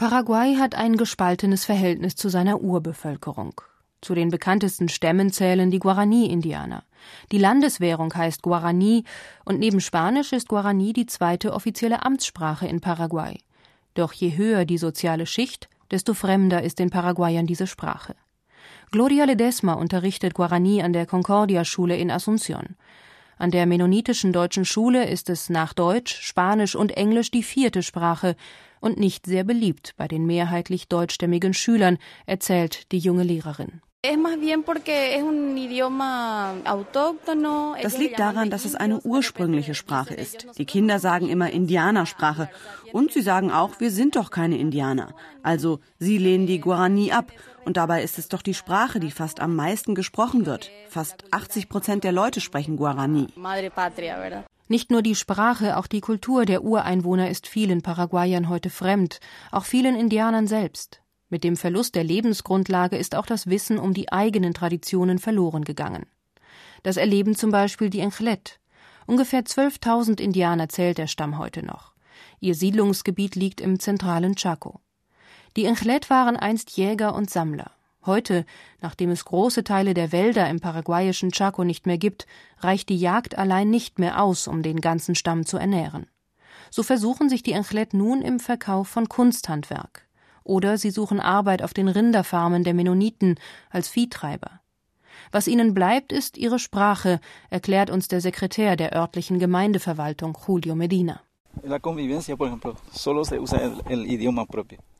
Paraguay hat ein gespaltenes Verhältnis zu seiner Urbevölkerung. Zu den bekanntesten Stämmen zählen die Guarani-Indianer. Die Landeswährung heißt Guarani und neben Spanisch ist Guarani die zweite offizielle Amtssprache in Paraguay. Doch je höher die soziale Schicht, desto fremder ist den Paraguayern diese Sprache. Gloria Ledesma unterrichtet Guarani an der Concordia-Schule in Asunción. An der mennonitischen deutschen Schule ist es nach Deutsch, Spanisch und Englisch die vierte Sprache und nicht sehr beliebt bei den mehrheitlich deutschstämmigen Schülern, erzählt die junge Lehrerin. Das liegt daran, dass es eine ursprüngliche Sprache ist. Die Kinder sagen immer Indianersprache. Und sie sagen auch, wir sind doch keine Indianer. Also, sie lehnen die Guarani ab. Und dabei ist es doch die Sprache, die fast am meisten gesprochen wird. Fast 80 Prozent der Leute sprechen Guarani. Nicht nur die Sprache, auch die Kultur der Ureinwohner ist vielen Paraguayern heute fremd, auch vielen Indianern selbst. Mit dem Verlust der Lebensgrundlage ist auch das Wissen um die eigenen Traditionen verloren gegangen. Das erleben zum Beispiel die Enchlet. Ungefähr 12.000 Indianer zählt der Stamm heute noch. Ihr Siedlungsgebiet liegt im zentralen Chaco. Die Enchlet waren einst Jäger und Sammler. Heute, nachdem es große Teile der Wälder im paraguayischen Chaco nicht mehr gibt, reicht die Jagd allein nicht mehr aus, um den ganzen Stamm zu ernähren. So versuchen sich die Enchlet nun im Verkauf von Kunsthandwerk oder sie suchen Arbeit auf den Rinderfarmen der Mennoniten als Viehtreiber. Was ihnen bleibt, ist ihre Sprache, erklärt uns der Sekretär der örtlichen Gemeindeverwaltung Julio Medina.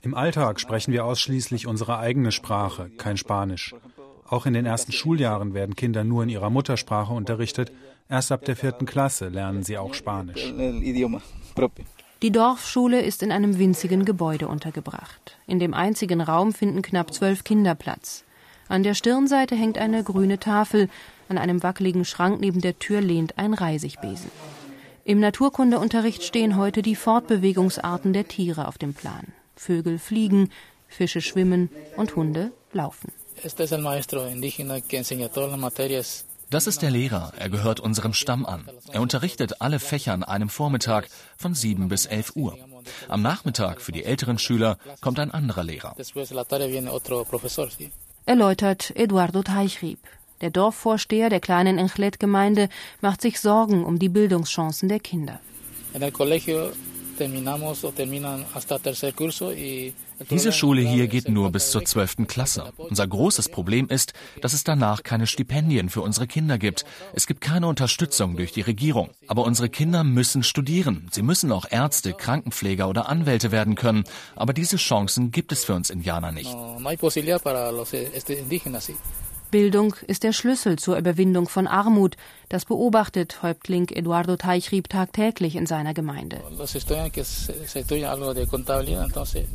Im Alltag sprechen wir ausschließlich unsere eigene Sprache, kein Spanisch. Auch in den ersten Schuljahren werden Kinder nur in ihrer Muttersprache unterrichtet. Erst ab der vierten Klasse lernen sie auch Spanisch. Die Dorfschule ist in einem winzigen Gebäude untergebracht. In dem einzigen Raum finden knapp zwölf Kinder Platz. An der Stirnseite hängt eine grüne Tafel, an einem wackeligen Schrank neben der Tür lehnt ein Reisigbesen. Im Naturkundeunterricht stehen heute die Fortbewegungsarten der Tiere auf dem Plan. Vögel fliegen, Fische schwimmen und Hunde laufen. Este es el maestro indígena que enseña todas las materias das ist der Lehrer. Er gehört unserem Stamm an. Er unterrichtet alle Fächer an einem Vormittag von 7 bis 11 Uhr. Am Nachmittag für die älteren Schüler kommt ein anderer Lehrer. Erläutert Eduardo Teichrieb. Der Dorfvorsteher der kleinen Enchlet-Gemeinde macht sich Sorgen um die Bildungschancen der Kinder. Diese Schule hier geht nur bis zur 12. Klasse. Unser großes Problem ist, dass es danach keine Stipendien für unsere Kinder gibt. Es gibt keine Unterstützung durch die Regierung. Aber unsere Kinder müssen studieren. Sie müssen auch Ärzte, Krankenpfleger oder Anwälte werden können. Aber diese Chancen gibt es für uns Indianer nicht. Bildung ist der Schlüssel zur Überwindung von Armut. Das beobachtet Häuptling Eduardo Teichrieb tagtäglich in seiner Gemeinde.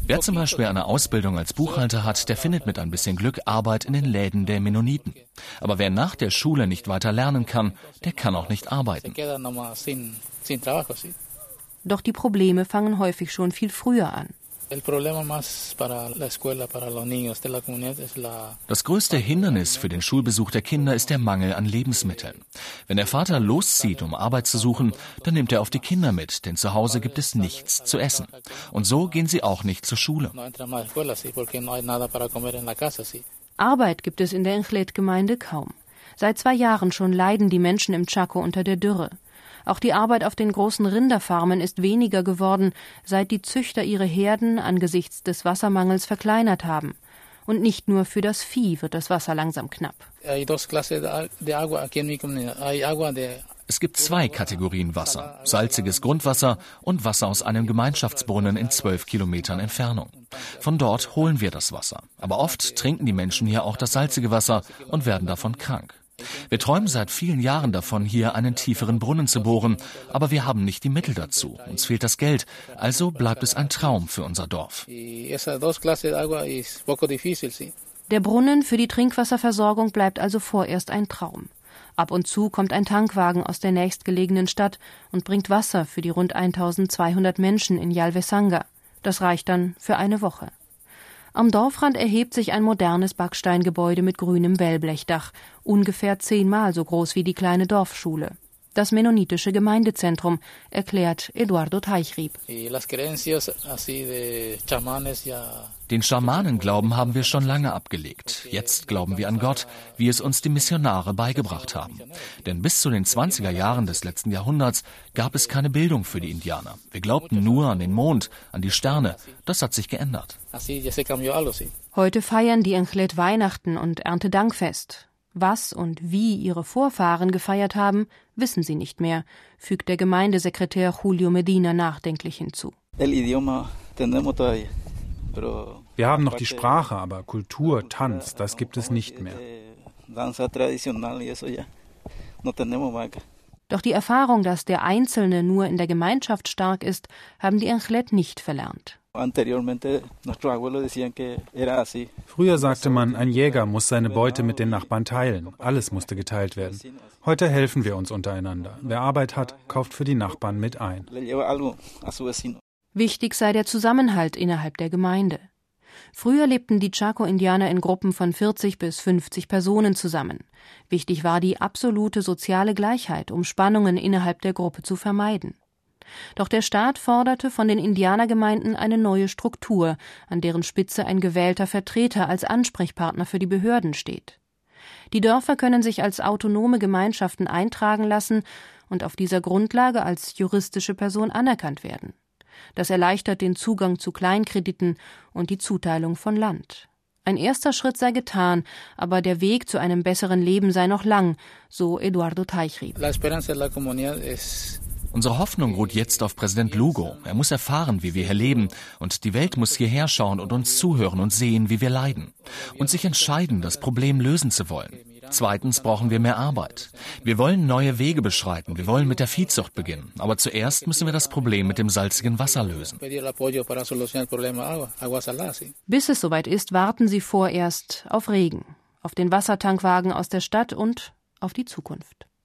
Wer zum Beispiel eine Ausbildung als Buchhalter hat, der findet mit ein bisschen Glück Arbeit in den Läden der Mennoniten. Aber wer nach der Schule nicht weiter lernen kann, der kann auch nicht arbeiten. Doch die Probleme fangen häufig schon viel früher an. Das größte Hindernis für den Schulbesuch der Kinder ist der Mangel an Lebensmitteln. Wenn der Vater loszieht, um Arbeit zu suchen, dann nimmt er auf die Kinder mit, denn zu Hause gibt es nichts zu essen. Und so gehen sie auch nicht zur Schule. Arbeit gibt es in der Enchlet-Gemeinde kaum. Seit zwei Jahren schon leiden die Menschen im Chaco unter der Dürre. Auch die Arbeit auf den großen Rinderfarmen ist weniger geworden, seit die Züchter ihre Herden angesichts des Wassermangels verkleinert haben. Und nicht nur für das Vieh wird das Wasser langsam knapp. Es gibt zwei Kategorien Wasser. Salziges Grundwasser und Wasser aus einem Gemeinschaftsbrunnen in zwölf Kilometern Entfernung. Von dort holen wir das Wasser. Aber oft trinken die Menschen hier auch das salzige Wasser und werden davon krank. Wir träumen seit vielen Jahren davon, hier einen tieferen Brunnen zu bohren, aber wir haben nicht die Mittel dazu. Uns fehlt das Geld, also bleibt es ein Traum für unser Dorf. Der Brunnen für die Trinkwasserversorgung bleibt also vorerst ein Traum. Ab und zu kommt ein Tankwagen aus der nächstgelegenen Stadt und bringt Wasser für die rund 1200 Menschen in Yalvesanga. Das reicht dann für eine Woche. Am Dorfrand erhebt sich ein modernes Backsteingebäude mit grünem Wellblechdach, ungefähr zehnmal so groß wie die kleine Dorfschule. Das mennonitische Gemeindezentrum, erklärt Eduardo Teichrieb. Den Schamanenglauben haben wir schon lange abgelegt. Jetzt glauben wir an Gott, wie es uns die Missionare beigebracht haben. Denn bis zu den 20er Jahren des letzten Jahrhunderts gab es keine Bildung für die Indianer. Wir glaubten nur an den Mond, an die Sterne. Das hat sich geändert. Heute feiern die Enchlet Weihnachten und Erntedankfest. Was und wie ihre Vorfahren gefeiert haben, wissen sie nicht mehr, fügt der Gemeindesekretär Julio Medina nachdenklich hinzu. Wir haben noch die Sprache, aber Kultur, Tanz, das gibt es nicht mehr. Doch die Erfahrung, dass der Einzelne nur in der Gemeinschaft stark ist, haben die Enchlet nicht verlernt. Früher sagte man, ein Jäger muss seine Beute mit den Nachbarn teilen. Alles musste geteilt werden. Heute helfen wir uns untereinander. Wer Arbeit hat, kauft für die Nachbarn mit ein. Wichtig sei der Zusammenhalt innerhalb der Gemeinde. Früher lebten die Chaco-Indianer in Gruppen von 40 bis 50 Personen zusammen. Wichtig war die absolute soziale Gleichheit, um Spannungen innerhalb der Gruppe zu vermeiden. Doch der Staat forderte von den Indianergemeinden eine neue Struktur, an deren Spitze ein gewählter Vertreter als Ansprechpartner für die Behörden steht. Die Dörfer können sich als autonome Gemeinschaften eintragen lassen und auf dieser Grundlage als juristische Person anerkannt werden. Das erleichtert den Zugang zu Kleinkrediten und die Zuteilung von Land. Ein erster Schritt sei getan, aber der Weg zu einem besseren Leben sei noch lang, so Eduardo Teichrieb. Unsere Hoffnung ruht jetzt auf Präsident Lugo. Er muss erfahren, wie wir hier leben, und die Welt muss hierher schauen und uns zuhören und sehen, wie wir leiden. Und sich entscheiden, das Problem lösen zu wollen. Zweitens brauchen wir mehr Arbeit. Wir wollen neue Wege beschreiten. Wir wollen mit der Viehzucht beginnen. Aber zuerst müssen wir das Problem mit dem salzigen Wasser lösen. Bis es soweit ist, warten Sie vorerst auf Regen, auf den Wassertankwagen aus der Stadt und auf die Zukunft.